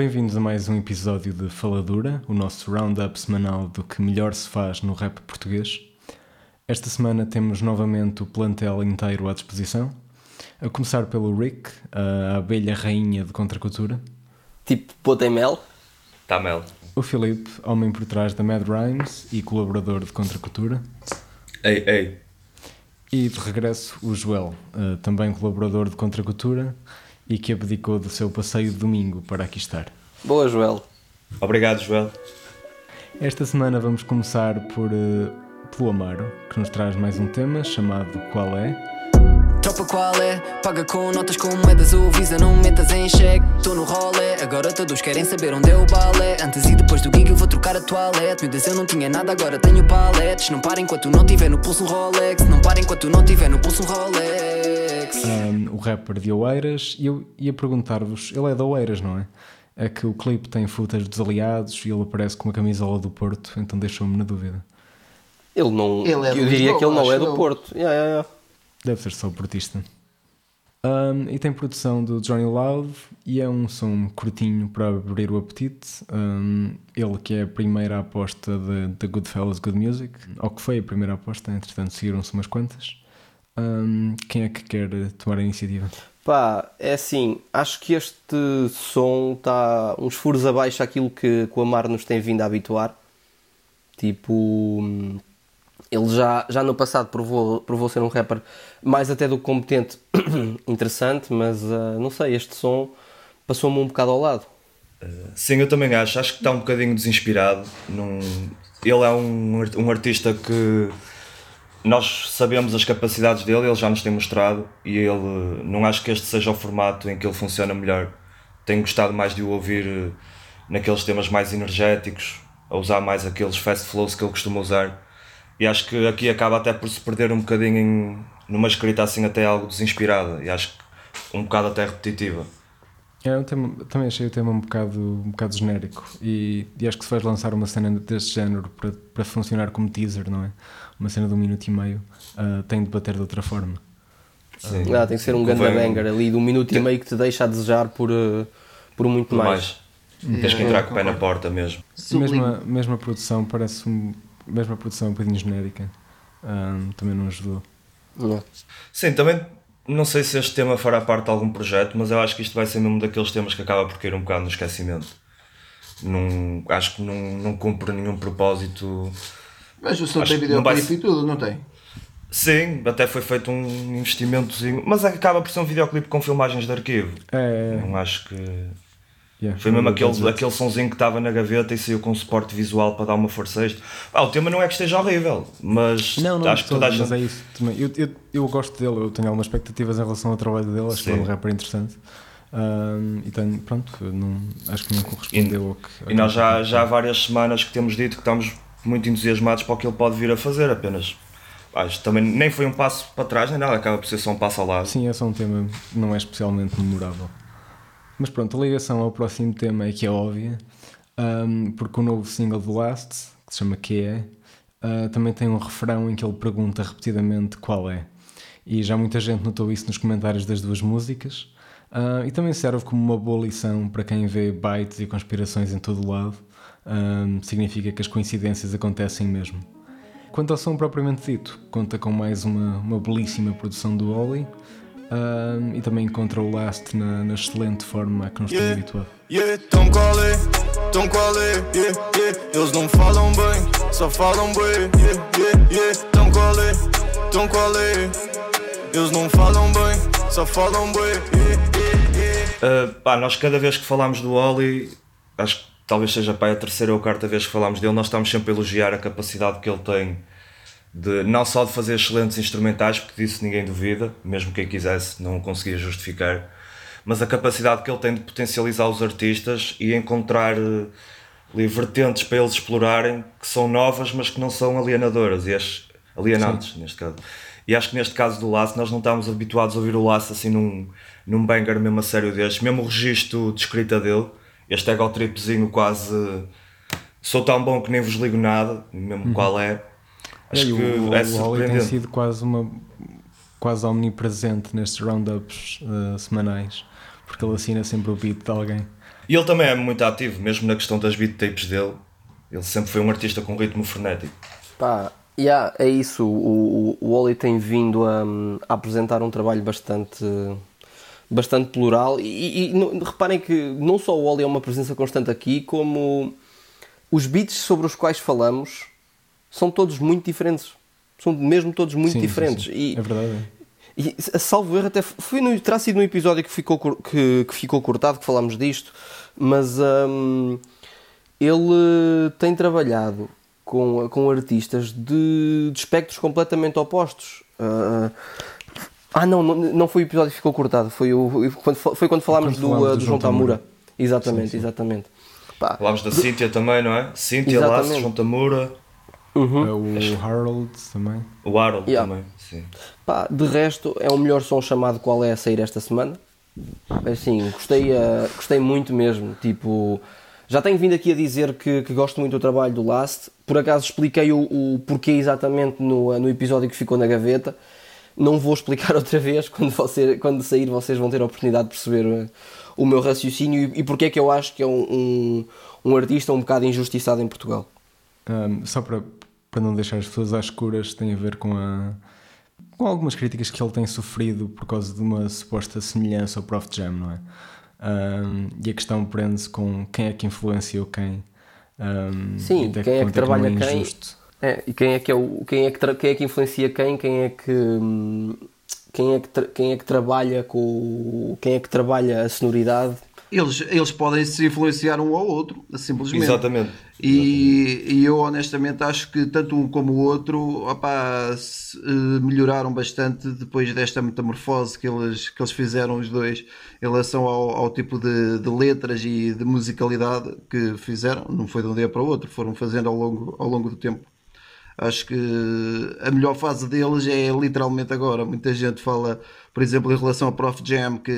Bem-vindos a mais um episódio de Faladura, o nosso roundup semanal do que melhor se faz no rap português. Esta semana temos novamente o plantel inteiro à disposição, a começar pelo Rick, a abelha rainha de contracultura. Tipo, pô, mel? Tá mel. O Filipe, homem por trás da Mad Rhymes e colaborador de contracultura. Ei, ei. E de regresso o Joel, uh, também colaborador de Contracultura e que abdicou do seu passeio de domingo para aqui estar. Boa, Joel. Obrigado, Joel. Esta semana vamos começar por, uh, pelo Amaro, que nos traz mais um tema chamado Qual é? Tropa qual é? Paga com notas com moedas ou visa, não metas em cheque. Tô no rolê, agora todos querem saber onde é o balé. Antes e depois do gig eu vou trocar a toalete. Miúdas eu não tinha nada, agora tenho paletes. Não para enquanto não tiver no pulso um Rolex. Não para enquanto não tiver no pulso um Rolex. Um, o rapper de Oeiras, e eu ia perguntar-vos, ele é de Oeiras, não é? É que o clipe tem footage dos aliados e ele aparece com uma camisola do Porto, então deixou-me na dúvida. Ele não. Ele é eu diria que ele não é do Porto. Yeah, yeah, yeah. Deve ser só portista. Um, e tem produção do Johnny Loud e é um som curtinho para abrir o apetite. Um, ele que é a primeira aposta da Goodfellas Good Music, ou que foi a primeira aposta, entretanto seguiram-se umas quantas. Um, quem é que quer tomar a iniciativa? Pá, é assim, acho que este som está uns furos abaixo daquilo que, que o Amar nos tem vindo a habituar. Tipo, ele já, já no passado provou, provou ser um rapper mais até do que competente, interessante, mas uh, não sei, este som passou-me um bocado ao lado. Uh, sim, eu também acho. Acho que está um bocadinho desinspirado. Num... Ele é um, um artista que nós sabemos as capacidades dele, ele já nos tem mostrado e ele não acho que este seja o formato em que ele funciona melhor. Tenho gostado mais de o ouvir eh, naqueles temas mais energéticos, a usar mais aqueles fast flows que ele costuma usar e acho que aqui acaba até por se perder um bocadinho em, numa escrita assim até algo desinspirada e acho que um bocado até repetitiva. É, tema, também achei o tema um bocado, um bocado genérico e, e acho que se vais lançar uma cena deste género para, para funcionar como teaser, não é? Uma cena de um minuto e meio, uh, tem de bater de outra forma. Sim. Ah, tem que ser um grande banger ali de um minuto e meio que te deixa a desejar por, uh, por muito por mais. mais. Tens que entrar com o pé na porta mesmo. Mesmo a, mesmo a produção parece um mesmo a produção um bocadinho genérica um, também não ajudou. Sim, também não sei se este tema fará parte de algum projeto, mas eu acho que isto vai ser mesmo daqueles temas que acaba por cair um bocado no esquecimento. Não, acho que não, não cumpre nenhum propósito. Mas o som tem videoclipe vai... e tudo, não tem? Sim, até foi feito um investimentozinho, mas acaba por ser um videoclipe com filmagens de arquivo. É. Não acho que. Yeah, Foi mesmo aquele, aquele sonzinho que estava na gaveta e saiu com suporte visual para dar uma força extra. Ah, o tema não é que esteja horrível, mas não, não, acho que toda a gente. Mas é isso também. Eu, eu, eu gosto dele, eu tenho algumas expectativas em relação ao trabalho dele, acho Sim. que é um rapper interessante. Um, e tenho, pronto, não, acho que não correspondeu e, ao que. E nós já, já há várias semanas que temos dito que estamos muito entusiasmados para o que ele pode vir a fazer, apenas. Acho também nem foi um passo para trás nem nada, acaba por ser só um passo ao lado. Sim, é só um tema não é especialmente memorável. Mas pronto, a ligação ao próximo tema é que é óbvia, um, porque o novo single do Last, que se chama Que é, uh, também tem um refrão em que ele pergunta repetidamente qual é. E já muita gente notou isso nos comentários das duas músicas. Uh, e também serve como uma boa lição para quem vê bytes e conspirações em todo lado. Um, significa que as coincidências acontecem mesmo. Quanto ao som propriamente dito, conta com mais uma, uma belíssima produção do Oli, um, e também encontra o Last na, na excelente forma que nos yeah, habituado. Yeah, tão qual é, tão qual é, yeah, yeah. Eles não falam bem, só falam bem, yeah, yeah, yeah. Tão qual é, tão qual é. Eles não falam bem, só falam bem, yeah, yeah, yeah. Uh, pá, nós cada vez que falamos do Oli, acho que talvez seja pá, a terceira ou a quarta vez que falamos dele, nós estamos sempre a elogiar a capacidade que ele tem de não só de fazer excelentes instrumentais, porque disso ninguém duvida, mesmo quem quisesse não conseguia justificar, mas a capacidade que ele tem de potencializar os artistas e encontrar uh, vertentes para eles explorarem que são novas, mas que não são alienadoras e as, alienantes, Sim. neste caso. E acho que neste caso do Laço, nós não estamos habituados a ouvir o Laço assim num, num banger mesmo a sério deste, mesmo o registro de escrita dele, este ego tripzinho quase. Sou tão bom que nem vos ligo nada, mesmo uhum. qual é Acho é, que o, é o Holly tem sido quase uma quase omnipresente nestes roundups uh, semanais, porque ele assina sempre o beat de alguém. E ele também é muito ativo, mesmo na questão das beat tapes dele. Ele sempre foi um artista com ritmo frenético. Pá, yeah, é isso. O, o, o Oli tem vindo a, a, apresentar um trabalho bastante, bastante plural. E, e, reparem que não só o Oli é uma presença constante aqui, como os beats sobre os quais falamos são todos muito diferentes. São mesmo todos muito sim, diferentes. Sim, sim. E, é verdade. E, salvo erro, até foi no, terá sido no episódio que ficou, que, que ficou cortado que falámos disto, mas um, ele tem trabalhado com, com artistas de, de espectros completamente opostos. Uh, ah, não, não, não foi o episódio que ficou cortado, foi, o, foi quando falámos quando do, uh, do, João Tamura. Exatamente, sim, sim. exatamente. Pá, Falámos da Cíntia também, não é? Cíntia, Laço, João Tamura. Uhum. É o Harold também. O Harold yeah. também, sim. Pá, de resto, é o melhor som chamado Qual é a sair esta semana. Assim, gostei, uh, gostei muito mesmo. Tipo, já tenho vindo aqui a dizer que, que gosto muito do trabalho do Last. Por acaso expliquei o, o porquê exatamente no, no episódio que ficou na gaveta. Não vou explicar outra vez. Quando, você, quando sair, vocês vão ter a oportunidade de perceber uh, o meu raciocínio e, e porque é que eu acho que é um, um, um artista um bocado injustiçado em Portugal. Um, só para, para não deixar as pessoas às escuras, tem a ver com a com algumas críticas que ele tem sofrido por causa de uma suposta semelhança ao Prof Jam, não é? Um, e a questão prende-se com quem é que influenciou quem. Um, Sim, quem é que trabalha é quem. É, e quem é que é o, quem é que, quem é que influencia quem, quem é que quem é que, quem é que trabalha com quem é que trabalha a sonoridade eles, eles podem se influenciar um ao outro, simplesmente. Exatamente. E, e eu honestamente acho que tanto um como o outro opa, se, uh, melhoraram bastante depois desta metamorfose que eles, que eles fizeram os dois em relação ao, ao tipo de, de, letras e de musicalidade que fizeram. Não foi de um dia para o outro, foram fazendo ao longo, ao longo do tempo. Acho que a melhor fase deles é literalmente agora. Muita gente fala por exemplo, em relação ao Prof Jam, que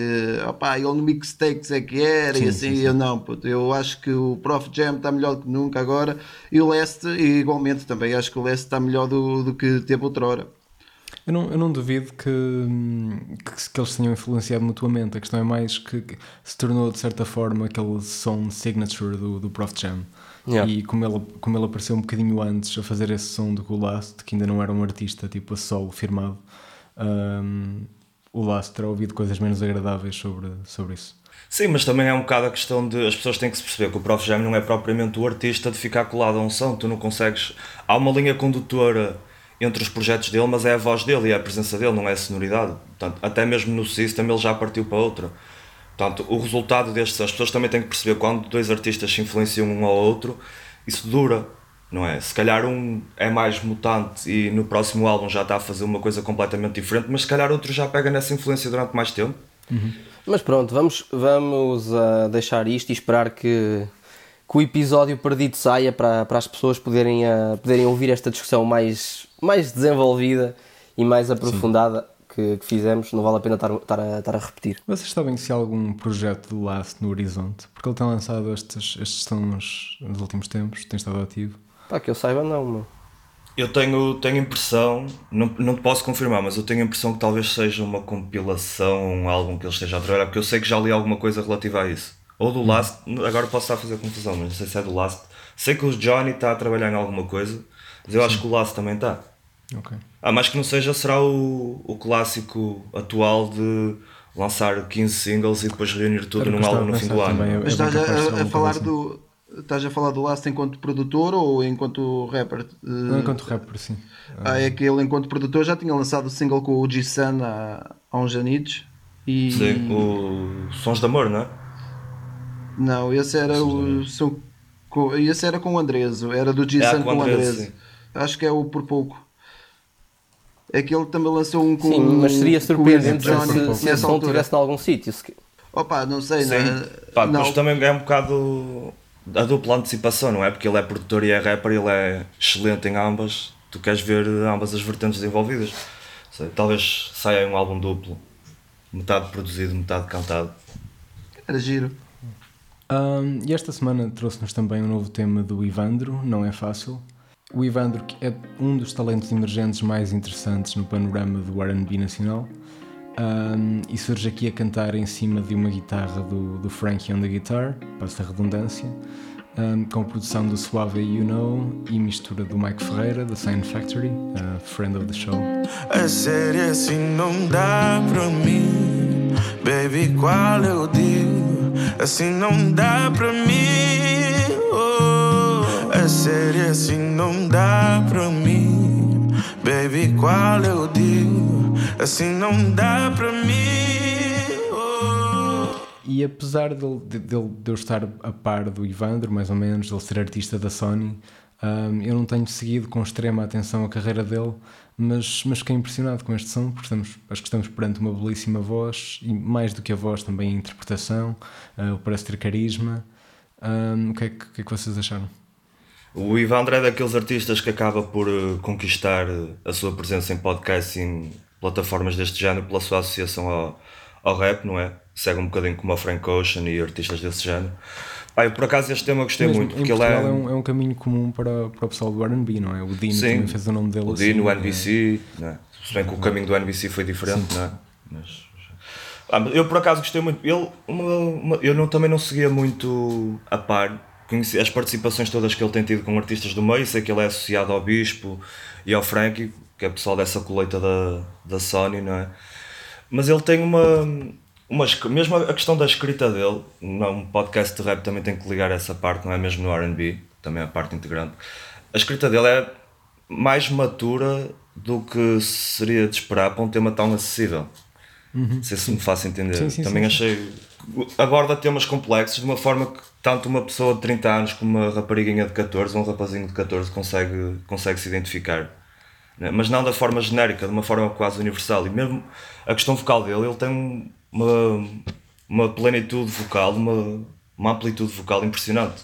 opá, ele no mixtapes é que era sim, e assim, sim, sim. eu não, puto, eu acho que o Prof Jam está melhor do que nunca agora e o Leste, igualmente também, acho que o Leste está melhor do, do que teve outrora. Eu não, eu não duvido que, que, que, eles tenham influenciado mutuamente. A questão é mais que, que, se tornou de certa forma aquele som signature do, do Prof Jam. Yeah. E como ele, como ele apareceu um bocadinho antes a fazer esse som do Last, que ainda não era um artista tipo a solo firmado, um, o Laço terá ouvido coisas menos agradáveis sobre, sobre isso. Sim, mas também é um bocado a questão de. As pessoas têm que se perceber que o Prof. Jam não é propriamente o artista de ficar colado a um som. Tu não consegues. Há uma linha condutora entre os projetos dele, mas é a voz dele e é a presença dele, não é a sonoridade. Portanto, até mesmo no System ele já partiu para outra. Portanto, o resultado destes. As pessoas também têm que perceber quando dois artistas se influenciam um ao outro, isso dura não é? Se calhar um é mais mutante e no próximo álbum já está a fazer uma coisa completamente diferente, mas se calhar outro já pega nessa influência durante mais tempo. Uhum. Mas pronto, vamos, vamos uh, deixar isto e esperar que, que o episódio perdido saia para, para as pessoas poderem, uh, poderem ouvir esta discussão mais, mais desenvolvida e mais aprofundada que, que, fizemos. Não vale a pena estar, estar, a, estar a repetir. Vocês sabem se há algum projeto do Last no horizonte? Porque ele tem lançado estes, estes sons nos últimos tempos, tem estado ativo. Pá, que eu saiba não, meu. Eu tenho, tenho impressão, não, não te posso confirmar, mas eu tenho a impressão que talvez seja uma compilação, um álbum que ele esteja a trabalhar, porque eu sei que já li alguma coisa relativa a isso. Ou do Last, agora posso estar a fazer confusão, mas não sei se é do Last. Sei que o Johnny está a trabalhar em alguma coisa, mas eu Sim. acho que o Last também está. Ok. Ah, mais que não seja, será o, o clássico atual de lançar 15 singles e depois reunir tudo num álbum no fim do ano. É mas estás a, a falar assim. do Estás a falar do Last enquanto produtor ou enquanto rapper? Não, enquanto rapper, sim. Ah, é que ele, enquanto produtor, já tinha lançado o single com o G-Sun há, há uns anitos. E... Sim, o Sons de Amor, não é? Não, esse era o. Som, com, esse era com o Andreso, era do G-Sun é, com, com o Andreso. Acho que é o Por Pouco. É que ele também lançou um com Sim, mas seria surpreendente se, se esse som estivesse em algum sítio. Opa, não sei, Sim. não, é? Pá, não. também é um bocado a dupla antecipação, não é? Porque ele é produtor e é rapper, ele é excelente em ambas. Tu queres ver ambas as vertentes envolvidas. Sei, talvez saia um álbum duplo, metade produzido, metade cantado. Era giro. Um, e esta semana trouxe-nos também um novo tema do Ivandro, Não é Fácil. O Ivandro é um dos talentos emergentes mais interessantes no panorama do R&B nacional Um, e surge aqui a cantar em cima de uma guitarra do, do Frankie on the guitar, passa a redundância, um, com produção do Suave You Know e mistura do Mike Ferreira, da Sign Factory, uh, friend of the show. A série assim não dá para mim, baby, qual eu digo? Assim não dá para mim, oh. Série assim não dá para mim, baby, qual eu digo? Assim não dá para mim. Oh. E apesar de, de, de, eu estar a par do Ivandro, mais ou menos, de ele ser artista da Sony, um, eu não tenho seguido com extrema atenção a carreira dele, mas, mas fiquei impressionado com este som, porque estamos, acho que estamos perante uma belíssima voz, e mais do que a voz, também a interpretação, uh, parece ter carisma. Um, o, que é que, que, é que vocês acharam? O Ivandro é daqueles artistas que acaba por uh, conquistar uh, a sua presença em podcasting plataformas deste género pela sua associação ao, ao rap, não é? Segue um bocadinho como a Frank Ocean e artistas desse género. Pai, por acaso este tema eu gostei muito. Porque ele é... É, um, é um caminho comum para, para o pessoal do RB, não é? O Dino Sim, também fez o nome dele o assim. Dino, o NBC, é... não é? Se bem que o caminho do NBC foi diferente, Sim. não é? Mas, ah, eu por acaso gostei muito. Ele, uma, uma, eu não, também não seguia muito a par. Conheci as participações todas que ele tem tido com artistas do meio, sei que ele é associado ao Bispo e ao Frankie, que é pessoal dessa colheita da, da Sony, não é? Mas ele tem uma, uma. Mesmo a questão da escrita dele, um podcast de rap também tem que ligar essa parte, não é? Mesmo no RB, também é a parte integrante. A escrita dele é mais matura do que seria de esperar para um tema tão acessível. Uhum. Não sei se me faço entender. Sim, sim, também sim, achei. Aborda temas complexos de uma forma que tanto uma pessoa de 30 anos como uma rapariguinha de 14 ou um rapazinho de 14 consegue, consegue se identificar né? mas não da forma genérica, de uma forma quase universal. E mesmo a questão vocal dele, ele tem uma, uma plenitude vocal, uma, uma amplitude vocal impressionante.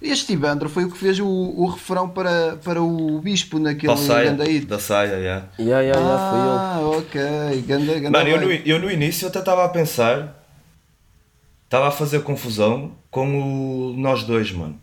Este Ivandro foi o que fez o, o refrão para, para o Bispo naquele grande aí. Da saia, yeah. Yeah, yeah, yeah, ah, foi ele. ok. Ganda, ganda Mano, eu no, eu no início até estava a pensar, estava a fazer confusão com o Nós Dois, mano.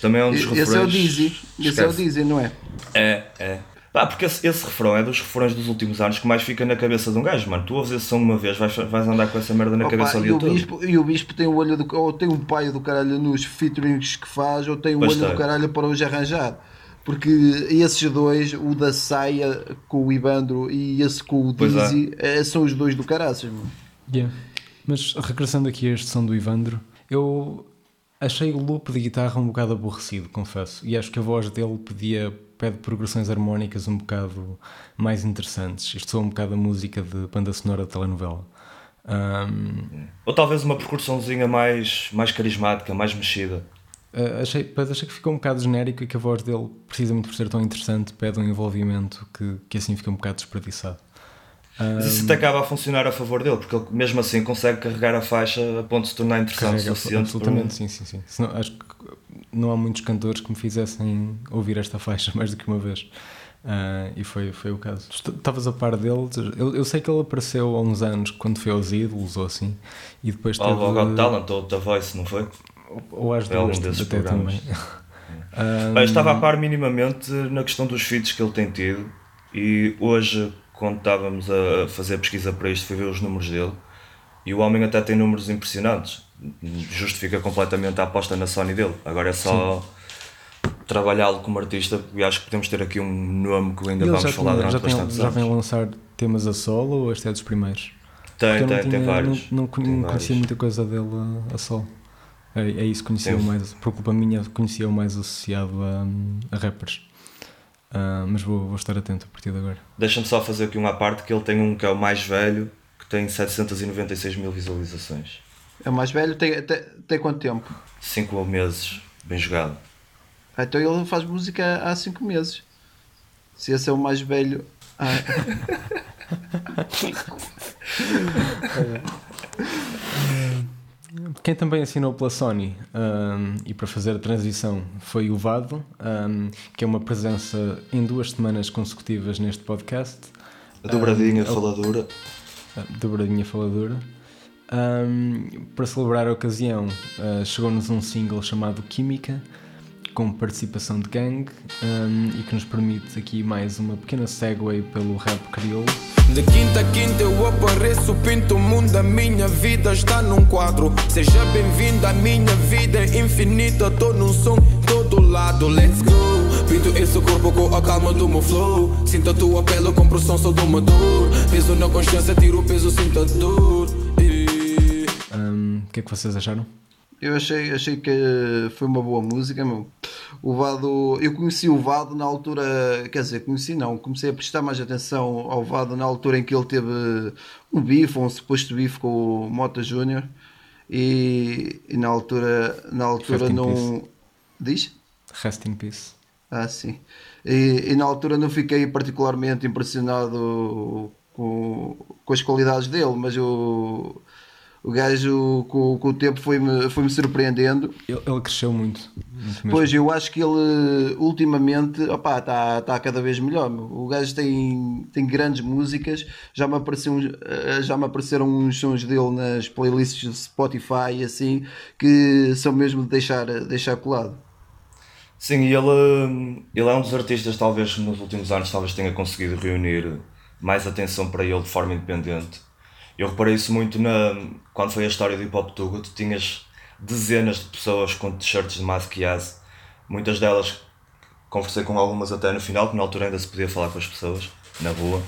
Também é um dos refrões. Esse é o Dizzy, esse é o Dizzy, não é? É, é. Ah, porque esse, esse, refrão é dos refrões dos últimos anos que mais fica na cabeça de um gajo, mano. Tu ouves esse som uma vez, vais, vais andar com essa merda na Opa, cabeça o dia todo. Bispo, e o Bispo tem o olho do, ou tem um pai do caralho nos featurings que faz, ou tem o olho do caralho para hoje arranjar. Porque esses dois, o da Saia com o Ibandro e esse com o Dizzy, é. é. são os dois do caraças, mano. Yeah. Mas regressando aqui a este som do Ivandro, eu achei o loop de guitarra um bocado aborrecido, confesso. E acho que a voz dele podia pede progressões harmónicas um bocado mais interessantes. Isto sou um bocado a música de banda sonora de telenovela. Um, Ou talvez uma percussãozinha mais, mais carismática, mais mexida. Uh, achei, pois achei que ficou um bocado genérico e que a voz dele, precisamente por ser tão interessante, pede um envolvimento que, que assim fica um bocado desperdiçado. Mas isso até acaba a funcionar a favor dele, porque ele mesmo assim consegue carregar a faixa a ponto de se tornar interessante o suficiente. Absolutamente, sim, sim, sim. Senão, acho que não há muitos cantores que me fizessem ouvir esta faixa mais do que uma vez. Uh, e foi, foi o caso. Estavas a par dele? Eu, eu sei que ele apareceu há uns anos quando foi aos ídolos ou assim. E depois teve... Ou Got Talent ou The Voice, não foi? Ou, ou às duas, até também. um... Eu estava a par minimamente na questão dos feats que ele tem tido. E hoje, quando estávamos a fazer a pesquisa para isto, fui ver os números dele. E o homem até tem números impressionantes justifica completamente a aposta na Sony dele. Agora é só trabalhá-lo como artista e acho que podemos ter aqui um nome que ainda vamos falar durante já bastante tem, Já vem lançar temas a solo ou este é dos primeiros? Tem, tem, tinha, tem vários. Não, não, tem não conhecia muita coisa dele a, a solo. É, é isso, conhecia mais, por culpa minha, conhecia o mais associado a, a rappers. Uh, mas vou, vou estar atento a partir de agora. Deixa-me só fazer aqui uma parte que ele tem um que é o mais velho, que tem 796 mil visualizações. É o mais velho, tem, tem, tem quanto tempo? 5 meses, bem jogado. Ah, então ele faz música há 5 meses. Se esse é o mais velho. Ah. Quem também assinou pela Sony um, e para fazer a transição foi o Vado, um, que é uma presença em duas semanas consecutivas neste podcast. A dobradinha um, faladora. A dobradinha faladora. Para celebrar a ocasião, uh, chegou-nos um single chamado Química, com participação de Gang, um, e que nos permite aqui mais uma pequena segue pelo rap crioulo. De quinta a quinta eu apareço, pinto o mundo, a minha vida está num quadro. Seja bem-vindo à minha vida é infinita, tô num som todo lado, let's go. Pinto esse corpo com a calma do meu flow. Sinto a tua pele, compro o som, sou do dor. Peso na consciência, tiro o peso, sinto a dor. E... Um, o que é que vocês acharam? Eu achei, achei que foi uma boa música, meu. O Vado, eu conheci o Vado na altura, quer dizer, conheci não, comecei a prestar mais atenção ao Vado na altura em que ele teve um bife, um suposto bife com o Mota Júnior e, e, na altura, na altura Rest não. Diz? Rest in peace. Ah, sim. E, e na altura não fiquei particularmente impressionado com, com as qualidades dele, mas o, o gajo com, com o tempo foi-me foi -me surpreendendo. Ele, ele cresceu muito. muito. Pois, eu acho que ele ultimamente está tá cada vez melhor. O gajo tem, tem grandes músicas, já me, apareceu, eh, já me apareceram uns sons dele nas playlists de Spotify e assim, que são mesmo de deixar, deixar colado. Sim, e ele, ele é um dos artistas, talvez nos últimos anos, talvez tenha conseguido reunir mais atenção para ele de forma independente. Eu reparei isso muito na, quando foi a história do Hip Hop Tuga, tu tinhas dezenas de pessoas com t-shirts de Yaz, muitas delas conversei com algumas até no final, que na altura ainda se podia falar com as pessoas, na rua.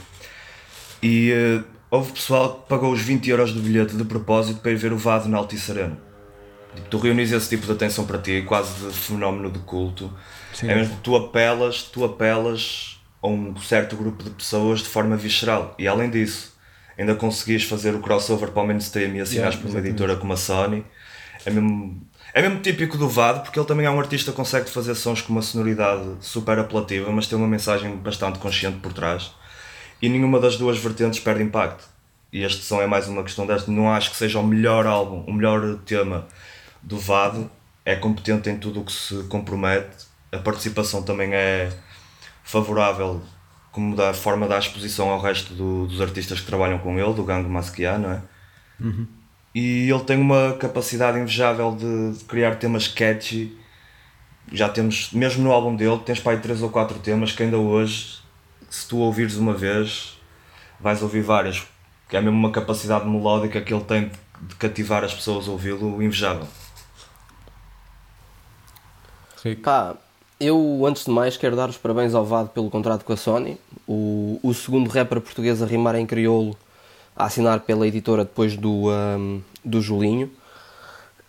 E eh, houve pessoal que pagou os 20 euros do bilhete de propósito para ir ver o Vado na Altice Arena. Tipo, tu reunis esse tipo de atenção para ti, quase de fenómeno de culto. Sim. É mesmo que tu apelas, tu apelas a um certo grupo de pessoas de forma visceral. E além disso, ainda conseguis fazer o crossover para o mainstream e assinares Yeah, por uma exatamente. editora como a Sony. É mesmo, é mesmo típico do Vado, porque ele também é um artista que consegue fazer sons com uma sonoridade super apelativa, mas tem uma mensagem bastante consciente por trás. E nenhuma das duas vertentes perde impacto. E este som é mais uma questão desta. Não acho que seja o melhor álbum, o melhor tema do Vado. É competente em tudo o que se compromete. A participação também é favorável, como da forma da exposição ao resto do- dos artistas que trabalham com ele, do Gangue Masquiá, não é? E ele tem uma capacidade invejável de, de criar temas catchy. Já temos, mesmo no álbum dele, tens para aí 3 ou 4 temas que ainda hoje, se tu ouvires uma vez, vais ouvir várias. Que é mesmo uma capacidade melódica que ele tem de cativar as pessoas a ouvi-lo invejável. Rico. Pá, eu antes de mais quero dar os parabéns ao Vado pelo contrato com a Sony, o, o segundo rapper português a rimar em crioulo, a assinar pela editora depois do, ahm, do Julinho.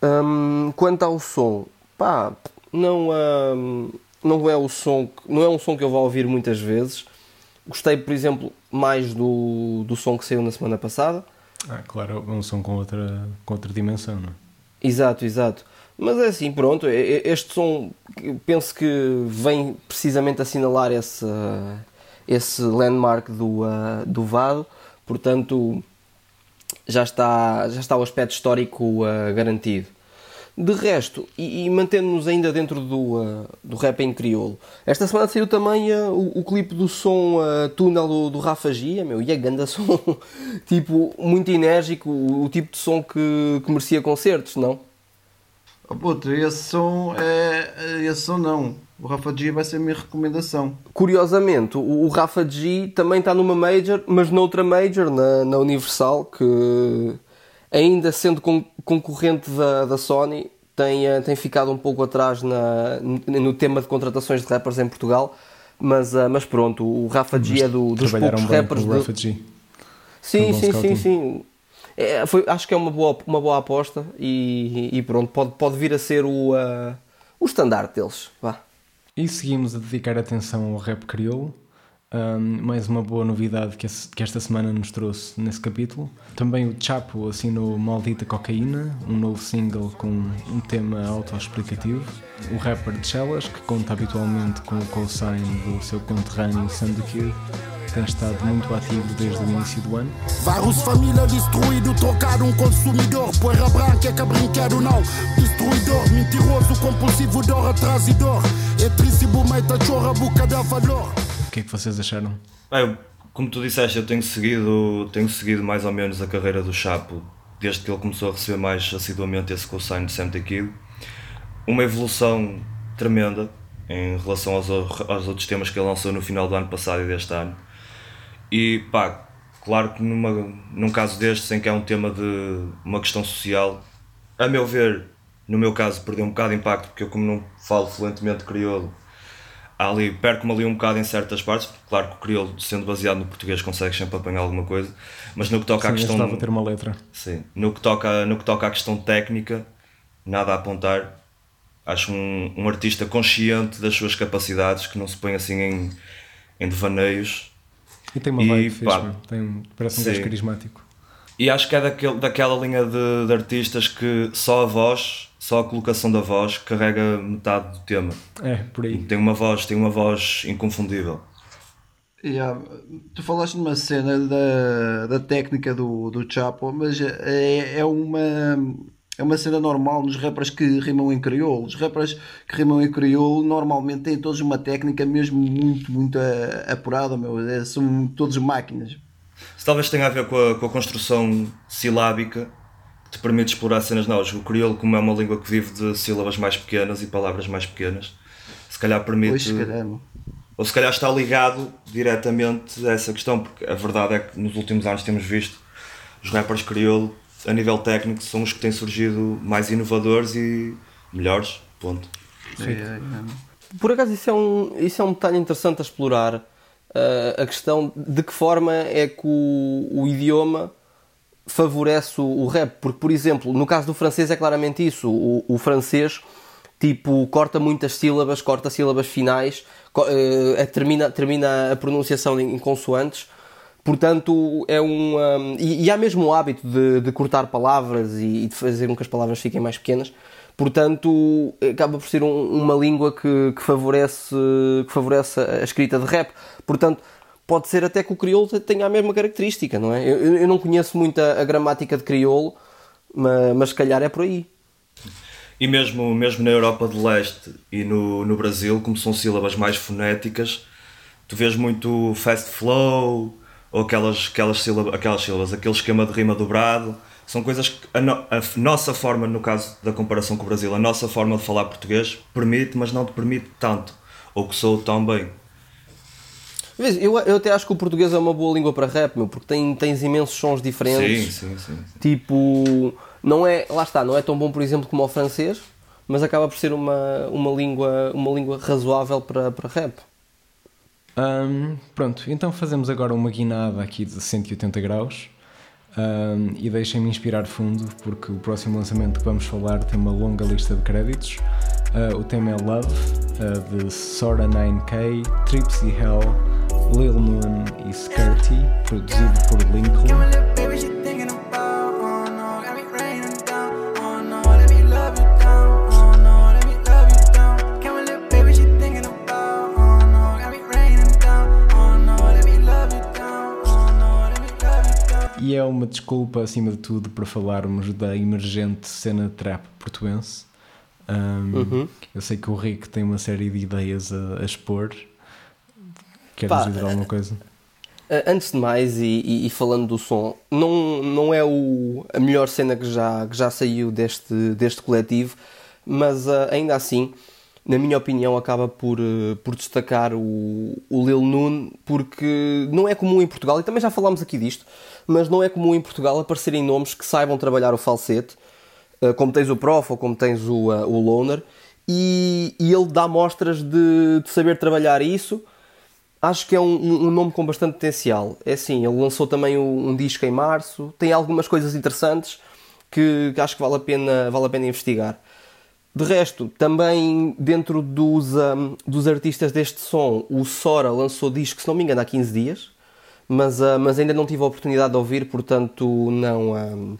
Ahm, quanto ao som, pá, não, ahm, não é o som, que- não é um som que eu vou ouvir muitas vezes. Gostei, por exemplo, mais do, do som que saiu na semana passada. Ah, claro, é um som com outra, com outra dimensão, não é? Exato, exato. Mas é assim, pronto, e- e- este som penso que vem precisamente assinalar esse, esse landmark do, uh, do Vado, portanto já está, já está o aspecto histórico uh, garantido. De resto, e, e mantendo-nos ainda dentro do, uh, do rap em crioulo, esta semana saiu também uh, o, o clipe do som uh, Túnel do, do Rafa Gia, meu, e a ganda som, tipo, muito enérgico, o, o tipo de som que, que merecia concertos, não? Puto, esse som é. Esse som não. O Rafa G vai ser a minha recomendação. Curiosamente, o, Rafa G também está numa Major, mas noutra Major, na, na Universal, que ainda sendo con- concorrente da, da Sony, tem, eh, tem ficado um pouco atrás na, no tema de contratações de rappers em Portugal. Mas, eh, mas pronto, o Rafa G é do, dos Trabalharam poucos bem rappers. com o de- Rafa G. Sim, sim, sim, scouting. sim. É, foi, acho que é uma boa, uma boa aposta e, e pronto, pode, pode vir a ser o, eh, o estandarte deles. Vá. E seguimos a dedicar atenção ao rap crioulo. Um, mais uma boa novidade que, esse- que esta semana nos trouxe nesse capítulo. Também o Chapo assinou Maldita Cocaína, um novo single com um tema autoexplicativo. O rapper Chelas, que conta habitualmente com o co-sign do seu conterrâneo Sandy Tem estado muito ativo desde o início do ano. Vários família destruído, trocar um consumidor. Poeira branca é que brinquedo não. Destruidor, mentiroso, compulsivo, dor, atrasidor. É triste, bumeita, chora, boca da valor. O que é que vocês acharam? Bem, como tu disseste, eu tenho seguido, tenho seguido mais ou menos a carreira do Chapo desde que ele começou a receber mais assiduamente esse consigno de Santa Kid. Uma evolução tremenda em relação aos, aos outros temas que ele lançou no final do ano passado e deste ano. E pá, Claro que numa, num caso destes, em que é um tema de uma questão social, a meu ver, no meu caso, perdeu um bocado de impacto, porque eu, como não falo fluentemente crioulo, ali perco-me ali um bocado em certas partes. Claro que o crioulo, sendo baseado no português, consegue sempre apanhar alguma coisa, mas no que toca Sim, à questão. a ter uma letra. Sim. No que, toca, no que toca à questão técnica, nada a apontar. Acho um, um artista consciente das suas capacidades, que não se põe assim em, em devaneios. E tem uma E, vibe fixe, pá, tem, parece um gajo carismático. E acho que é daquele, daquela linha de, de artistas que só a voz, só a colocação da voz, carrega metade do tema. É, por aí. Tem uma voz, tem uma voz inconfundível. Yeah. Tu falaste numa cena da, da técnica do, do Chapo, mas é, é uma é uma cena normal nos rappers que rimam em crioulo. Os rappers que rimam em crioulo normalmente têm todos uma técnica mesmo muito, muito a- apurada, meu. É, são todos máquinas. Isso talvez tenha a ver com a, com a construção silábica que te permite explorar cenas novas. O crioulo, como é uma língua que vive de sílabas mais pequenas e palavras mais pequenas, se calhar permite. Pois, se calhar, não. ou se calhar está ligado diretamente a essa questão, porque a verdade é que nos últimos anos temos visto os rappers crioulo, a nível técnico, são os que têm surgido mais inovadores e melhores. Ponto. É, é. Por acaso, isso é um, isso é um detalhe interessante a explorar. ah, a questão de que forma é que o, o idioma favorece o, o rap. Porque, por exemplo, no caso do francês é claramente isso. O, o francês, tipo, corta muitas sílabas, corta sílabas finais, eh, termina, termina a pronunciação em, em consoantes. Portanto, é um. um, e, e há mesmo o hábito de, de cortar palavras e, e de fazer com que as palavras fiquem mais pequenas. Portanto, acaba por ser um- uma língua que, que favorece, que favorece a escrita de rap. Portanto, pode ser até que o crioulo tenha a mesma característica, não é? Eu, eu não conheço muito a, a gramática de crioulo, mas, mas se calhar é por aí. E mesmo, mesmo na Europa de Leste e no, no Brasil, como são sílabas mais fonéticas, tu vês muito fast flow ou aquelas, aquelas, sílabas, aquelas sílabas, aquele esquema de rima dobrado. São coisas que a, no- a nossa forma, no caso da comparação com o Brasil, a nossa forma de falar português permite, mas não te permite tanto, ou que sou tão bem. Eu, eu até acho que o português é uma boa língua para rap, meu, porque tem, tens imensos sons Sim, diferentes. sim, sim. sim. Tipo, não é, lá está, não é tão bom, por exemplo, como o francês, mas acaba por ser uma, uma, língua, uma língua razoável para, para rap. Ahm, pronto, então fazemos agora uma guinada aqui de 180 graus Ahm, e deixem-me inspirar fundo porque o próximo lançamento que vamos falar tem uma longa lista de créditos. Ah, o tema é Love, ah, de Sora 9K, Tripsy Hell, Lil Moon e Skirty, produzido por Lincoln. E é uma desculpa, acima de tudo, para falarmos da emergente cena trap portuense. Ahm, Eu sei que o Rick tem uma série de ideias a, a expor. Queres Pá, dizer alguma coisa? Antes de mais, e, e- e falando do som, não, não é o, a melhor cena que já, que já saiu deste, deste coletivo, mas uh, ainda assim, na minha opinião, acaba por, uh, por destacar o, o Lil Nun, porque não é comum em Portugal, e também já falámos aqui disto, mas não é comum em Portugal aparecerem nomes que saibam trabalhar o falsete, uh, como tens o Prof ou como tens o, uh, o Loner, e, e ele dá mostras de, de saber trabalhar isso acho que é um, um- nome com bastante potencial. É assim, ele lançou também um, um disco em março, tem algumas coisas interessantes que, que acho que vale a, pena, vale a pena investigar. De resto, também dentro dos, ahm, dos artistas deste som, o Sora lançou disco, se não me engano, há 15 dias, mas, ah, mas ainda não tive a oportunidade de ouvir, portanto não, ahm,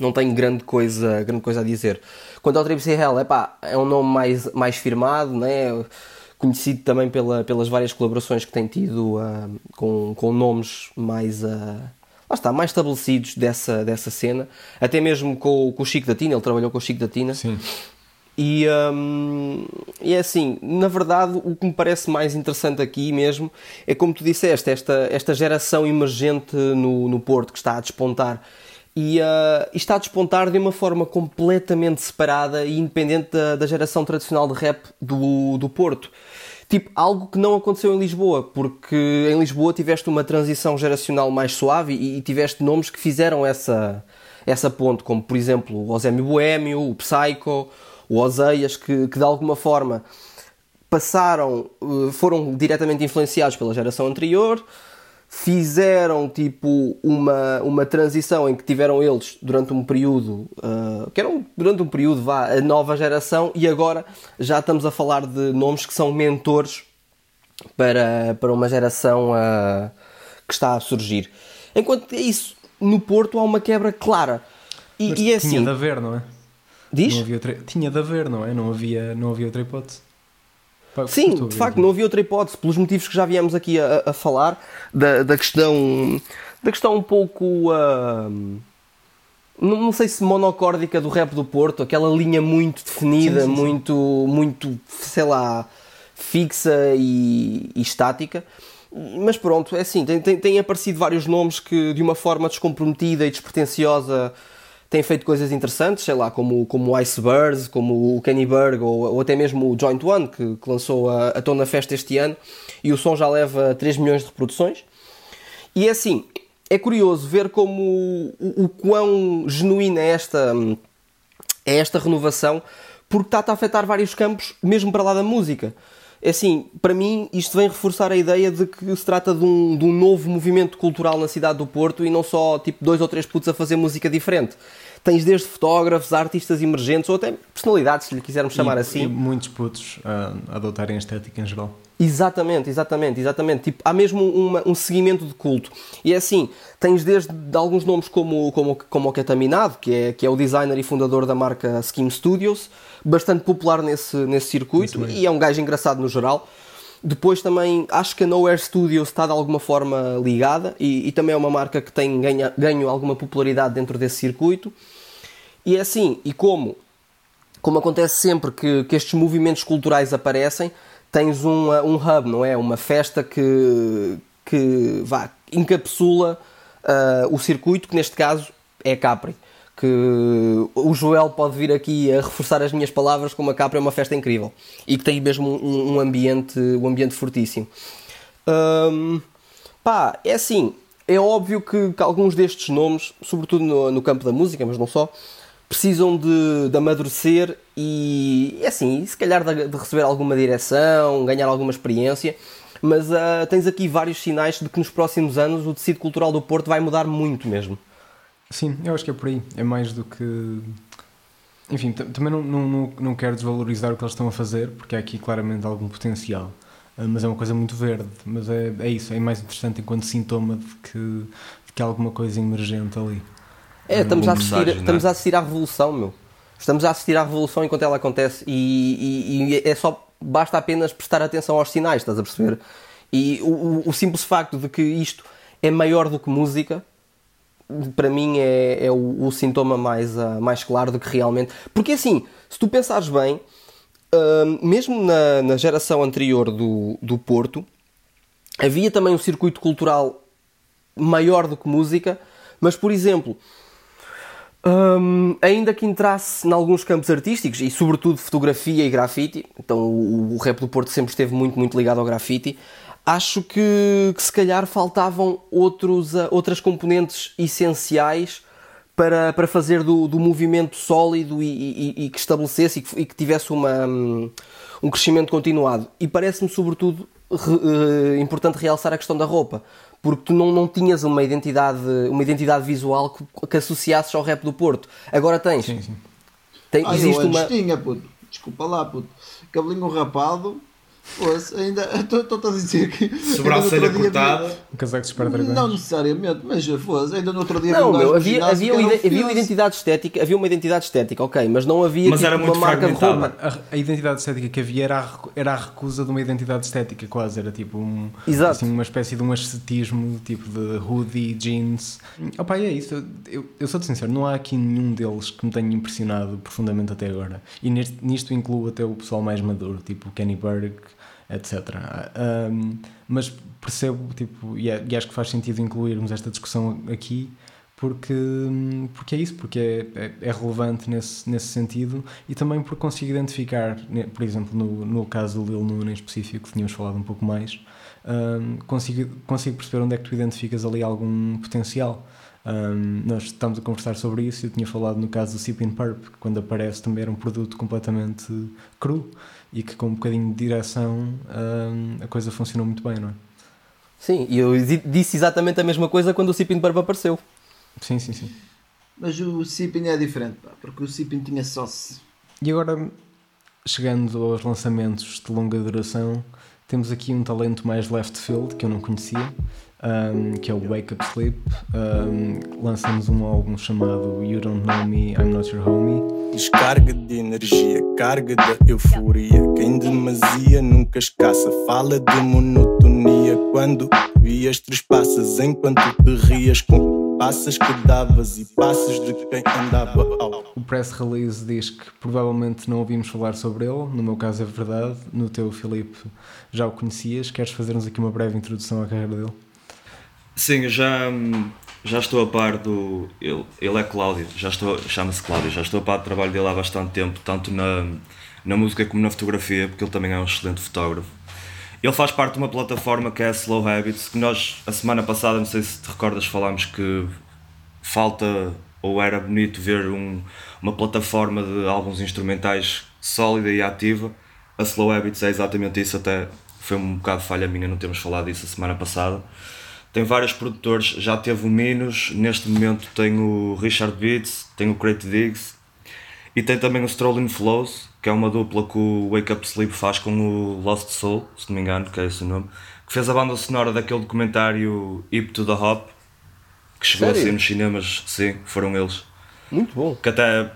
não tenho grande coisa, grande coisa a dizer. Quanto ao Tripsy Hell, epá, é um nome mais, mais firmado, né? conhecido também pela, pelas várias colaborações que tem tido ah, com, com nomes mais, ah, lá está, mais estabelecidos dessa, dessa cena, até mesmo com, com o Chico da Tina, ele trabalhou com o Chico da Tina. Sim. E, hum, e é assim, na verdade, o que me parece mais interessante aqui mesmo é como tu disseste, esta, esta geração emergente no, no Porto que está a despontar. E, ah, e está a despontar de uma forma completamente separada e independente da, da geração tradicional de rap do, do Porto. tipo, algo que não aconteceu em Lisboa, porque em Lisboa tiveste uma transição geracional mais suave e, e tiveste nomes que fizeram essa, essa ponte, como por exemplo o Osémio Boémio, o Psycho, o Oseias, que, que de alguma forma passaram, eh, foram diretamente influenciados pela geração anterior, fizeram tipo uma, uma transição em que tiveram eles durante um período, uh, que eram durante um período, vá, a nova geração, e agora já estamos a falar de nomes que são mentores para, para uma geração uh, que está a surgir. Enquanto é isso, no Porto há uma quebra clara. E, Mas e é tinha assim, de haver, não é? Diz? Não havia outra... Tinha de haver, não é? Não havia, não havia outra hipótese. Pá, Sim, de facto, não havia outra hipótese, pelos motivos que já viemos aqui a, a falar, da, da questão da questão um pouco ah, não, não sei se monocórdica do rap do Porto, aquela linha muito definida, Sim, sim, sim. muito, muito, sei lá, fixa e, e estática. Mas pronto, é assim, tem, tem, tem aparecido vários nomes que de uma forma descomprometida e despretensiosa têm feito coisas interessantes, sei lá, como, como o Iceberg, como o Kenny Berg ou, ou até mesmo o Joint One, que, que lançou a, a Tona Festa este ano e o som já leva 3 milhões de reproduções. E é assim, é curioso ver como o, o quão genuína é esta, é esta renovação, porque está a afetar vários campos, mesmo para lá da música. É assim, para mim, isto vem reforçar a ideia de que se trata de um, de um novo movimento cultural na cidade do Porto e não só tipo dois ou três putos a fazer música diferente. Tens desde fotógrafos, artistas emergentes ou até personalidades, se lhe quisermos chamar e, assim. E muitos putos a adotarem a estética em geral. Exatamente, exatamente, exatamente. Tipo, há mesmo uma- um seguimento de culto. E é assim, tens desde de alguns nomes como, como, como o Ketaminado, que é, que é o designer e fundador da marca Scheme Studios, bastante popular nesse, nesse circuito e é um gajo engraçado no geral. Depois também acho que a Nowhere Studios está de alguma forma ligada e, e também é uma marca que tem ganha, ganho alguma popularidade dentro desse circuito. E é assim, e como como acontece sempre que, que estes movimentos culturais aparecem, tens um, uh, um hub, não é? Uma festa que, que vá, encapsula uh, o circuito, que neste caso é Capri. Que o Joel pode vir aqui a reforçar as minhas palavras como a Capri é uma festa incrível e que tem mesmo um, um ambiente, um ambiente fortíssimo. Hum, pá, é assim, é óbvio que, que alguns destes nomes, sobretudo no, no campo da música, mas não só, precisam de, de amadurecer e, é assim, se calhar de, de receber alguma direção, ganhar alguma experiência, mas ah, tens aqui vários sinais de que nos próximos anos o tecido cultural do Porto vai mudar muito mesmo. Sim, eu acho que é por aí. É mais do que. Enfim, também não, não, não, não quero desvalorizar o que eles estão a fazer, porque há aqui claramente algum potencial. Ah, Mas é uma coisa muito verde. Mas é, é isso, é mais interessante enquanto sintoma de que, de que há alguma coisa emergente ali. É, estamos, a assistir, mensagem, estamos é? a assistir à revolução, meu. Estamos a assistir à revolução enquanto ela acontece e, e- e é só basta apenas prestar atenção aos sinais, estás a perceber? E o, o- o simples facto de que isto é maior do que música, para mim é, é o, o sintoma mais, ah, mais claro do que realmente. Porque assim, se tu pensares bem, hum, mesmo na, na geração anterior do, do Porto, havia também um circuito cultural maior do que música, mas por exemplo, hum, ainda que entrasse em alguns campos artísticos e sobretudo fotografia e grafite, então o, o rap do Porto sempre esteve muito, muito ligado ao grafite, acho que, que se calhar faltavam outros, ah, outras componentes essenciais para, para fazer do, do movimento sólido e, e- e que estabelecesse e que, e que tivesse uma, um crescimento continuado. E parece-me, sobretudo, re- eh, importante realçar a questão da roupa, porque tu não, não tinhas uma identidade, uma identidade visual que, que associasses ao rap do Porto. Agora tens. Sim, sim. Tem- Ah, existe eu antes uma. tinha, puto. Desculpa lá, puto. Cabelinho rapado. Pois, ainda. Estou a dizer que. Sobrancelha dia cortada. Um casaco de super dragões. Não necessariamente, mas fosse. Ainda no outro dia Não, meu, havia, havia, um havia uma identidade estética, havia uma identidade estética, ok, mas não havia Mas tipo, era muito uma marca de roupa. A, a identidade estética que havia era a, era a recusa de uma identidade estética, quase. Era tipo um, Exato. assim, uma espécie de um ascetismo, tipo de hoodie, jeans. Opa, e é isso. Eu, eu, eu sou-te sincero, não há aqui nenhum deles que me tenha impressionado profundamente até agora. E neste, nisto incluo até o pessoal mais maduro, tipo Kenny Berg, etc. Um, mas percebo, tipo, e, é- e acho que faz sentido incluirmos esta discussão aqui, porque, porque é isso, porque é, é, é relevante nesse, nesse sentido e também porque consigo identificar, por exemplo, no, no caso do Lil Nun em específico, que tínhamos falado um pouco mais, hum, consigo, consigo perceber onde é que tu identificas ali algum potencial. Hum, nós estamos a conversar sobre isso e eu tinha falado no caso do Purp, que quando aparece também era um produto completamente cru e que com um bocadinho de direção hum, a coisa funcionou muito bem, não é? Sim, e eu di- disse exatamente a mesma coisa quando o Sipping Purp apareceu. Sim, sim, sim. Mas o Sipping é diferente, pá, porque o Sipping tinha sauce. E agora, chegando aos lançamentos de longa duração, temos aqui um talento mais left field que eu não conhecia, um, que é o Wake Up Sleep. Um, Lança-nos um álbum chamado You Don't Know Me, I'm Not Your Homie. Descarga de energia, carga de euforia. Quem demasia nunca escassa. Fala de monotonia. Quando vias trespassas enquanto te rias com passas que davas e passos de quem andava ao. O press release diz que provavelmente não ouvimos falar sobre ele, no meu caso é verdade, no teu, Filipe, já o conhecias. Queres fazer-nos aqui uma breve introdução à carreira dele? Sim, eu já, já estou a par do. Ele, ele é Cláudio, já estou, chama-se Cláudio, já estou a par do trabalho dele há bastante tempo, tanto na, na música como na fotografia, porque ele também é um excelente fotógrafo. Ele faz parte de uma plataforma que é a Slow Habits, que nós, a semana passada, não sei se te recordas, falámos que falta ou era bonito ver um, uma plataforma de álbuns instrumentais sólida e ativa. A Slow Habits é exatamente isso, até foi um bocado falha minha não termos falado disso a semana passada. Tem vários produtores, já teve o Minos, neste momento tem o Richard Beats, tem o Crate Diggs e tem também o Strolling Flows, que é uma dupla que o Wake Up Sleep faz com o Lost Soul, se não me engano, que é esse o nome, que fez a banda sonora daquele documentário Hip to the Hop, que chegou Sério? assim nos cinemas, sim, foram eles. Muito bom. Que até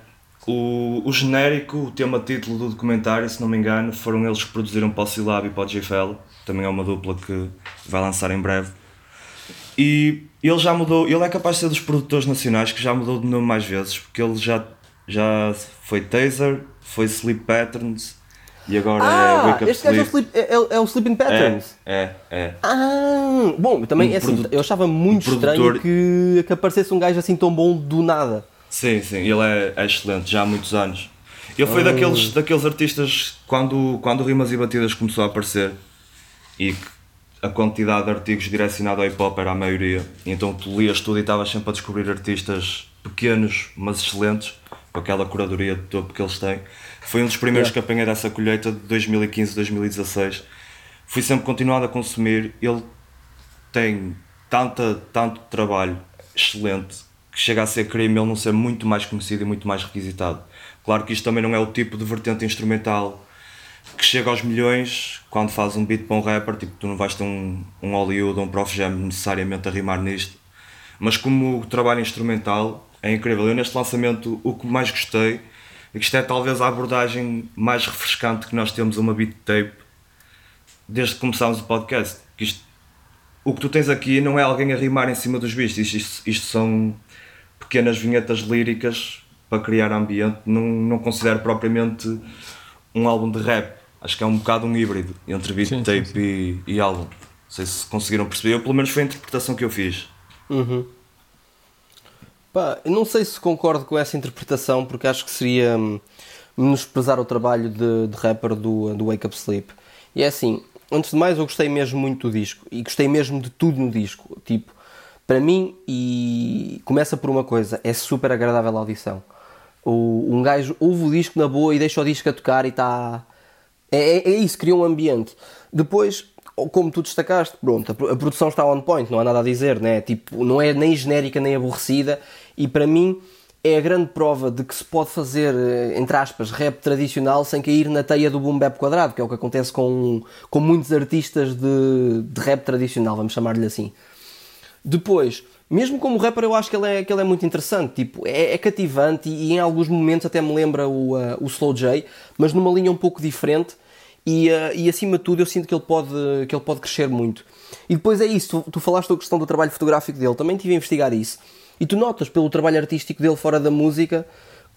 o, o genérico, o tema título do documentário, se não me engano, foram eles que produziram para o Silab e para o J-Fella. Também é uma dupla que vai lançar em breve. E ele já mudou, ele é capaz de ser dos produtores nacionais que já mudou de nome mais vezes, porque ele já, já foi Taser, foi Sleep Patterns e agora é Ah, Wake Up este gajo é o, Sleep. sleep, é, é- é o Sleeping Patterns. É, é, é. Ah, bom, também Um é assim, eu achava muito um estranho produtor- que, que aparecesse um gajo assim tão bom do nada. Sim, sim, ele é, é excelente, já há muitos anos. Ele foi daqueles, daqueles artistas quando, quando Rimas e Batidas começou a aparecer e a quantidade de artigos direcionado ao hip hop era a maioria. Então tu lias tudo e estavas sempre a descobrir artistas pequenos, mas excelentes, com aquela curadoria de topo que eles têm. Foi um dos primeiros que apanhei dessa colheita de 2015, 2016. Fui sempre continuado a consumir. Ele tem tanta, tanto trabalho excelente que chega a ser crime ele não ser muito mais conhecido e muito mais requisitado. Claro que isto também não é o tipo de vertente instrumental que chega aos milhões quando faz um beat para um rapper, tipo, tu não vais ter um, um Hollywood ou um Prof Jam necessariamente a rimar nisto. Mas como o trabalho instrumental é incrível. Eu neste lançamento o que mais gostei é que isto é talvez a abordagem mais refrescante que nós temos a uma beat tape desde que começámos o podcast. Que isto, o que tu tens aqui não é alguém a rimar em cima dos bichos, isto, isto, isto são pequenas vinhetas líricas para criar ambiente. Não, não considero propriamente um álbum de rap. Acho que é um bocado um híbrido entre beat Sim, sim, tape sim. E, e álbum. Não sei se conseguiram perceber. Eu, pelo menos foi a interpretação que eu fiz. Uhum. Pá, não sei se concordo com essa interpretação, porque acho que seria hum, menosprezar o trabalho de, de rapper do, do Wake Up Sleep. E é assim, antes de mais, eu gostei mesmo muito do disco e gostei mesmo de tudo no disco. Tipo, para mim, e começa por uma coisa: é super agradável a audição. O, um gajo ouve o disco na boa e deixa o disco a tocar e está. É, é, é isso, cria um ambiente. Depois, como tu destacaste, pronto, a, pro- a produção está on point, não há nada a dizer, né? tipo, não é nem genérica nem aborrecida, e para mim é a grande prova de que se pode fazer, eh, entre aspas, rap tradicional sem cair na teia do boom bap quadrado, que é o que acontece com, com muitos artistas de, de rap tradicional, vamos chamar-lhe assim. Depois, mesmo como rapper, eu acho que ele é, que ele é muito interessante. Tipo, é, é cativante e, e em alguns momentos até me lembra o, uh, o Slow J, mas numa linha um pouco diferente. E, uh, e acima de tudo, eu sinto que ele pode, que ele pode crescer muito. E depois é isso, tu, tu falaste da questão do trabalho fotográfico dele, também tive a investigar isso. E tu notas pelo trabalho artístico dele fora da música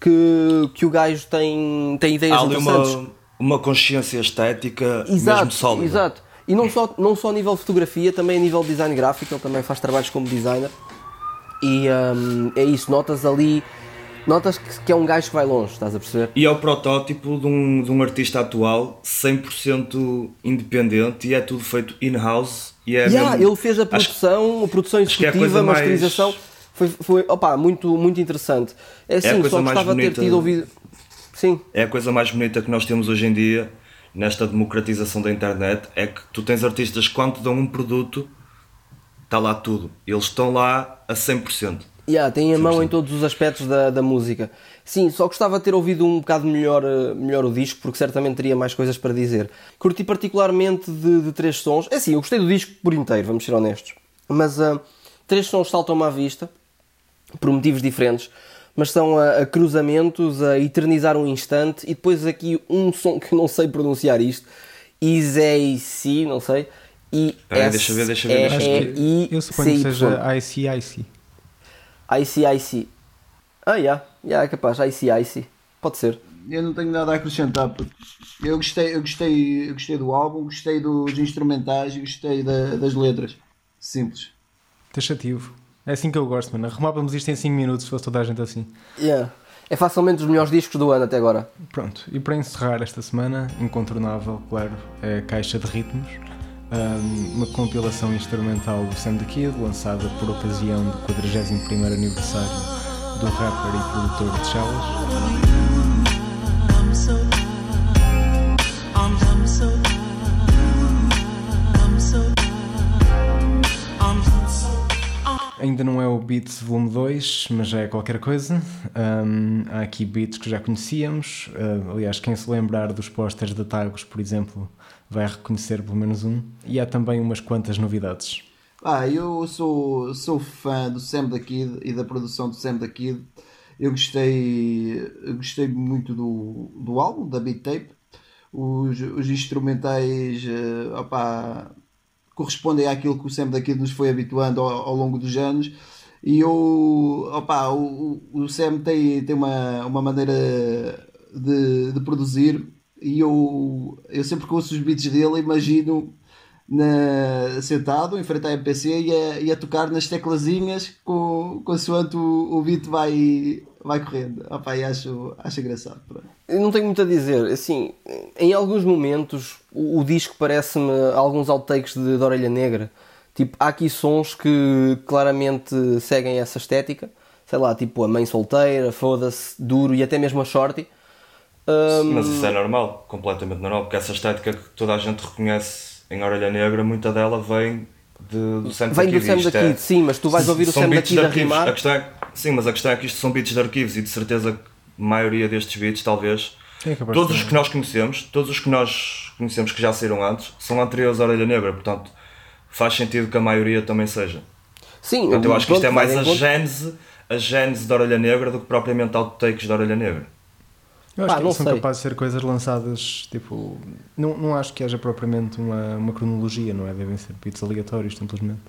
que, que o gajo tem, tem ideias Há ali interessantes. uma, uma consciência estética Exato, mesmo sólida. exato. E não só, não só a nível de fotografia, também a nível de design gráfico, ele também faz trabalhos como designer. E hum, é isso, notas ali, notas que, que é um gajo que vai longe, estás a perceber? E é o protótipo de um, de um artista atual 100% independente e é tudo feito in-house. E é Yeah, mesmo- ele fez a acho- produção, a produção acho é a executiva, coisa a mais- masterização. Foi, foi opa, muito, muito interessante. É assim, coisa só mais gostava de ter tido ouvido. Sim, é a coisa mais bonita que nós temos hoje em dia nesta democratização da internet é que tu tens artistas que quando te dão um produto está lá tudo eles estão lá a 100% yeah, tem a mão 100%. em todos os aspectos da, da música. Sim, só gostava de ter ouvido um bocado melhor, eh, melhor o disco, porque certamente teria mais coisas para dizer. Curti particularmente de, de três sons. É assim, eu gostei do disco por inteiro, vamos ser honestos. Mas ah, três sons saltam-me à vista, por motivos diferentes. Mas são a, a cruzamentos, a eternizar um instante, e depois aqui um som que eu não sei pronunciar isto. Iseici, não sei. I Peraí, deixa ver, deixa ver, Acho deixa eu que eu suponho que seja ICIC. ICIC. Ah, yeah. Yeah, é capaz. ICIC. Pode ser. Eu não tenho nada a acrescentar porque eu gostei, eu gostei, eu gostei do álbum, gostei dos instrumentais e gostei da- das letras. Simples. Taxativo. É assim que eu gosto, mano. Arrumávamos isto em 5 minutos se fosse toda a gente assim. Yeah. É facilmente os melhores discos do ano até agora. Pronto, e para encerrar esta semana, incontornável, claro, é a Caixa de Ritmos, uma compilação instrumental do Sam the Kid, lançada por ocasião do 41º aniversário do rapper e produtor de Chalas. Ainda não é o Beats Volume 2, mas já é qualquer coisa. Ahm, há aqui beats que já conhecíamos. Ah, aliás, quem se lembrar dos posters da Tagos, por exemplo, vai reconhecer pelo menos um. E há também umas quantas novidades. Ah, eu sou, sou fã do Sam da Kid e da produção do Sam da Kid. Eu gostei, gostei muito do, do álbum, da Beat Tape. Os, os instrumentais eh, opá, correspondem àquilo que o Sam da Kid nos foi habituando ao, ao longo dos anos. E eu, opá, o, o- o Sam tem, tem uma, uma maneira de, de produzir e eu, eu sempre que ouço os beats dele imagino na, sentado em frente à MPC e a, e a tocar nas teclazinhas com, consoante o, o beat vai, vai correndo. Opa, acho, acho engraçado. Eu não tenho muito a dizer. Assim, em alguns momentos o, o disco parece-me alguns outtakes de, de Orelha Negra. Tipo, há aqui sons que claramente seguem essa estética. Sei lá, tipo a Mãe Solteira, Foda-se, Duro e até mesmo a Shorty. Ahm, mas isso é normal completamente normal porque essa estética que toda a gente reconhece em Orelha Negra muita dela vem de, do Sam Vem do Sam da é- sim, mas tu vais ouvir o Sam da Kid a rimar. A questão é, sim, mas a questão é que isto são beats de arquivos e de certeza que a maioria destes beats, talvez, É todos os que nós conhecemos, todos os que nós conhecemos que já saíram antes, são anteriores à Orelha Negra, portanto faz sentido que a maioria também seja. Sim, Portanto, eu acho que isto é mais a gênese, a gênese da Orelha Negra do que propriamente outtakes da Orelha Negra. Eu acho Pá, que não são sei. capazes de ser coisas lançadas, tipo. Não, não acho que haja propriamente uma, uma cronologia, não é? Devem ser beats aleatórios, simplesmente.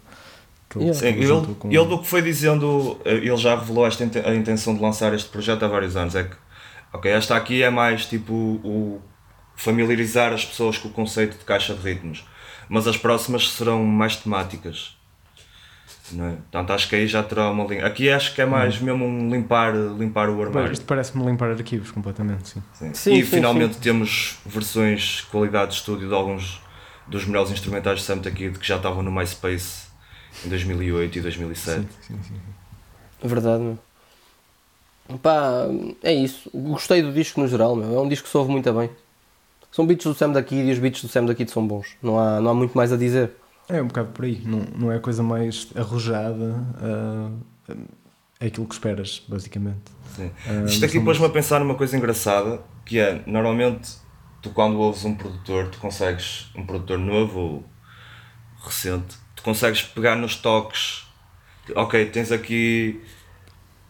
Yeah. Sim, ele com- ele do que foi dizendo, eh, ele já revelou esta a intenção de lançar este projeto há vários anos. É que, ok, esta aqui é mais tipo o familiarizar as pessoas com o conceito de caixa de ritmos, mas as próximas serão mais temáticas. Não é? Portanto, acho que aí já terá uma linha. Aqui acho que é mais mesmo um limpar, limpar o Pois, armário. Isto parece-me limpar arquivos completamente, sim. Sim. Sim, e sim, finalmente temos versões de qualidade de estúdio de alguns dos melhores instrumentais de Sam the Kid que já estavam no MySpace em 2008 e 2007. Sim, sim, sim. Verdade, meu. Pá, é isso. Gostei do disco no geral, meu. É um disco que se ouve muito bem. São beats do Sam da Kid e os beats do Sam da Kid são bons. Não há, não há muito mais a dizer. É um bocado por aí. Não, não é a coisa mais arrojada. ah, é aquilo que esperas, basicamente. Sim. Ah, Isto aqui pôs-me a pensar numa coisa engraçada que é normalmente tu quando ouves um produtor, tu consegues, um produtor novo ou recente, tu consegues pegar nos toques, ok, tens aqui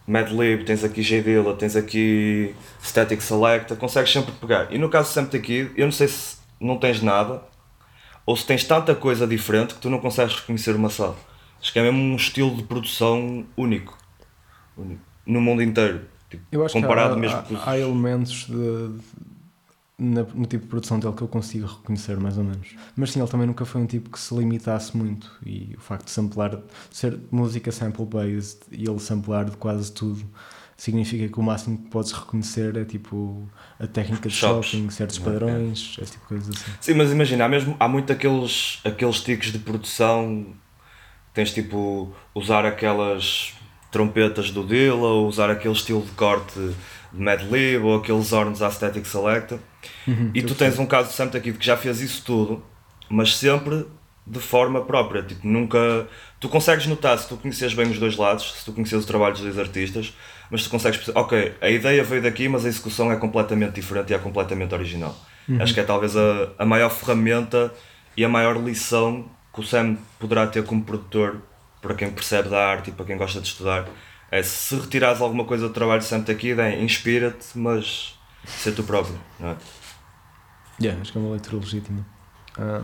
Madlib, tens aqui J Dilla, tens aqui Static Selecta, consegues sempre pegar. E no caso sempre aqui, eu não sei se não tens nada ou se tens tanta coisa diferente que tu não consegues reconhecer uma só. Acho que é mesmo um estilo de produção único, único no mundo inteiro. Tipo, Eu acho comparado que há, mesmo há, há elementos de, na- no tipo de produção dele que eu consigo reconhecer mais ou menos. Mas sim, ele também nunca foi um tipo que se limitasse muito e o facto de samplar, ser música sample-based e ele samplar de quase tudo significa que o máximo que podes reconhecer é tipo a técnica de Chops. shopping, certos padrões, esse tipo de coisas assim. Sim, mas imagina, há, mesmo, há muito aqueles, aqueles tiques de produção. Tens tipo usar aquelas trompetas do Dilla, ou usar aquele estilo de corte de Mad Lib, ou aqueles horns Aesthetic Selector. e tu tens um caso de Sam aqui que já fez isso tudo, mas sempre de forma própria. Tipo, nunca. Tu consegues notar se tu conheces bem os dois lados, se tu conheces o trabalho dos dois artistas, mas tu consegues perceber, ok, a ideia veio daqui, mas a execução é completamente diferente e é completamente original. Acho que é talvez a, a maior ferramenta e a maior lição que o Sam poderá ter como produtor para quem percebe da arte e para quem gosta de estudar. É se retirares alguma coisa do trabalho de Sam Takida, é inspira-te, mas ser tu próprio. Não é? Yeah, acho que é uma leitura legítima. Ah,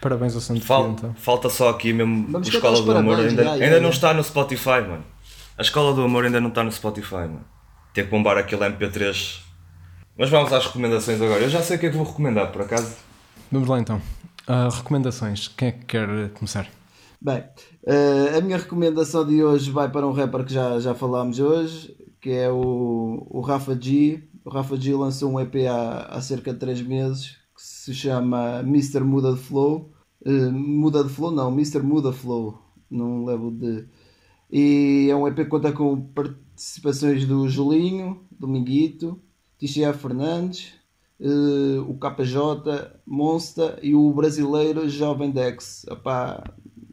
parabéns ao Santo Fal- então. falta só aqui mesmo Vamos a Escola os do Amor. Ainda, já, já, ainda já. não está no Spotify, mano. A Escola do Amor ainda não está no Spotify, mano. Ter que bombar aquele MP3. Mas vamos às recomendações agora. Eu já sei o que é que vou recomendar, por acaso. Vamos lá então. Ah, recomendações. Quem é que quer começar? Bem, eh, a minha recomendação de hoje vai para um rapper que já, já falámos hoje, que é o, o Rafa G. O Rafa G lançou um EP há, há cerca de 3 meses que se chama Mr. Muda de Flow. Eh, Muda de Flow? Não, Mr. Muda Flow. Não levo de. E é um EP que conta com participações do Julinho, do Minguito, Tixia Fernandes, eh, o KJ, Monster e o brasileiro Jovem Dex. Epá,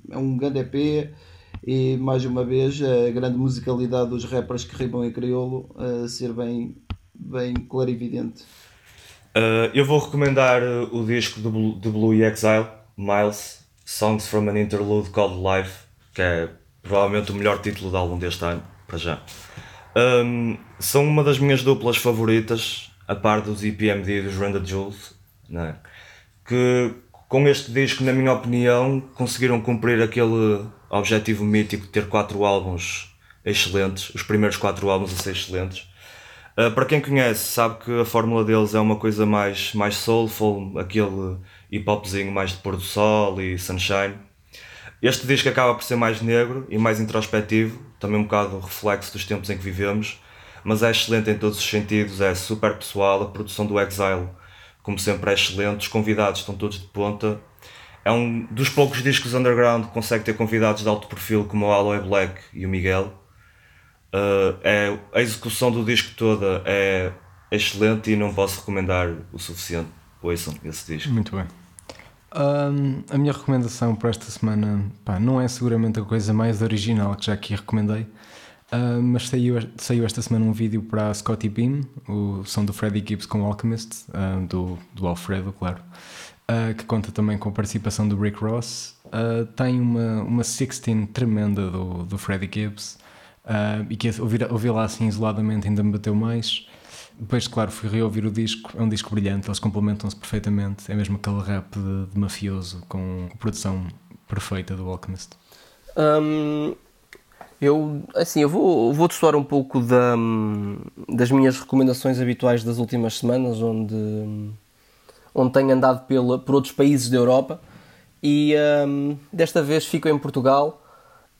é um grande EP e mais uma vez a grande musicalidade dos rappers que rimam em crioulo a ser bem, bem clarividente. Uh, eu vou recomendar uh, o disco do do Blue Exile, Miles, Songs from an Interlude Called Life, que é provavelmente o melhor título de álbum deste ano, para já. Um, são uma das minhas duplas favoritas, a par dos EPMD e dos Randa Jules, né? que com este disco, na minha opinião, conseguiram cumprir aquele objetivo mítico de ter quatro álbuns excelentes, os primeiros quatro álbuns a ser excelentes. Uh, para quem conhece, sabe que a fórmula deles é uma coisa mais, mais soulful, aquele hip hopzinho mais de pôr do sol e sunshine. Este disco acaba por ser mais negro e mais introspectivo, também um bocado reflexo dos tempos em que vivemos, mas é excelente em todos os sentidos, é super pessoal, a produção do Exile, como sempre, é excelente, os convidados estão todos de ponta. É um dos poucos discos underground que consegue ter convidados de alto perfil como o Aloe Black e o Miguel. Uh, é, a execução do disco toda é excelente e não posso recomendar o suficiente. Ouçam esse disco. Muito bem. Ahm, a minha recomendação para esta semana pá, não é seguramente a coisa mais original que já aqui recomendei, ah, mas saiu, saiu esta semana um vídeo para Scotty Beam, o som do Freddie Gibbs com Alchemist, ah, do, do Alfredo, claro, ah, que conta também com a participação do Rick Ross. Ah, tem uma, uma 16 tremenda do, do Freddie Gibbs ah, e que ouvir, ouvi-la assim isoladamente ainda me bateu mais. Depois, claro, fui reouvir o disco. É um disco brilhante, eles complementam-se perfeitamente. É mesmo aquele rap de, de mafioso com produção perfeita do Alchemist. Hum, eu, assim, eu vou, vou destoar um pouco da, das minhas recomendações habituais das últimas semanas, onde, onde tenho andado pela, por outros países da Europa e hum, desta vez fico em Portugal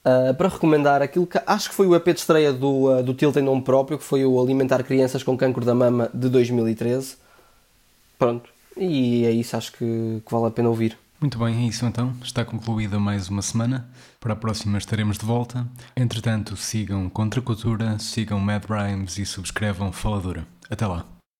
ah, para recomendar aquilo que acho que foi o EP de estreia do, ah, do Tilt em nome próprio, que foi o Alimentar Crianças com Cancro da Mama de 2013. Pronto, e é isso, acho que, que vale a pena ouvir. Muito bem, é isso então. Está concluída mais uma semana. Para a próxima estaremos de volta. Entretanto, sigam Contra Cultura, sigam Mad Rhymes e subscrevam Faladura. Até lá.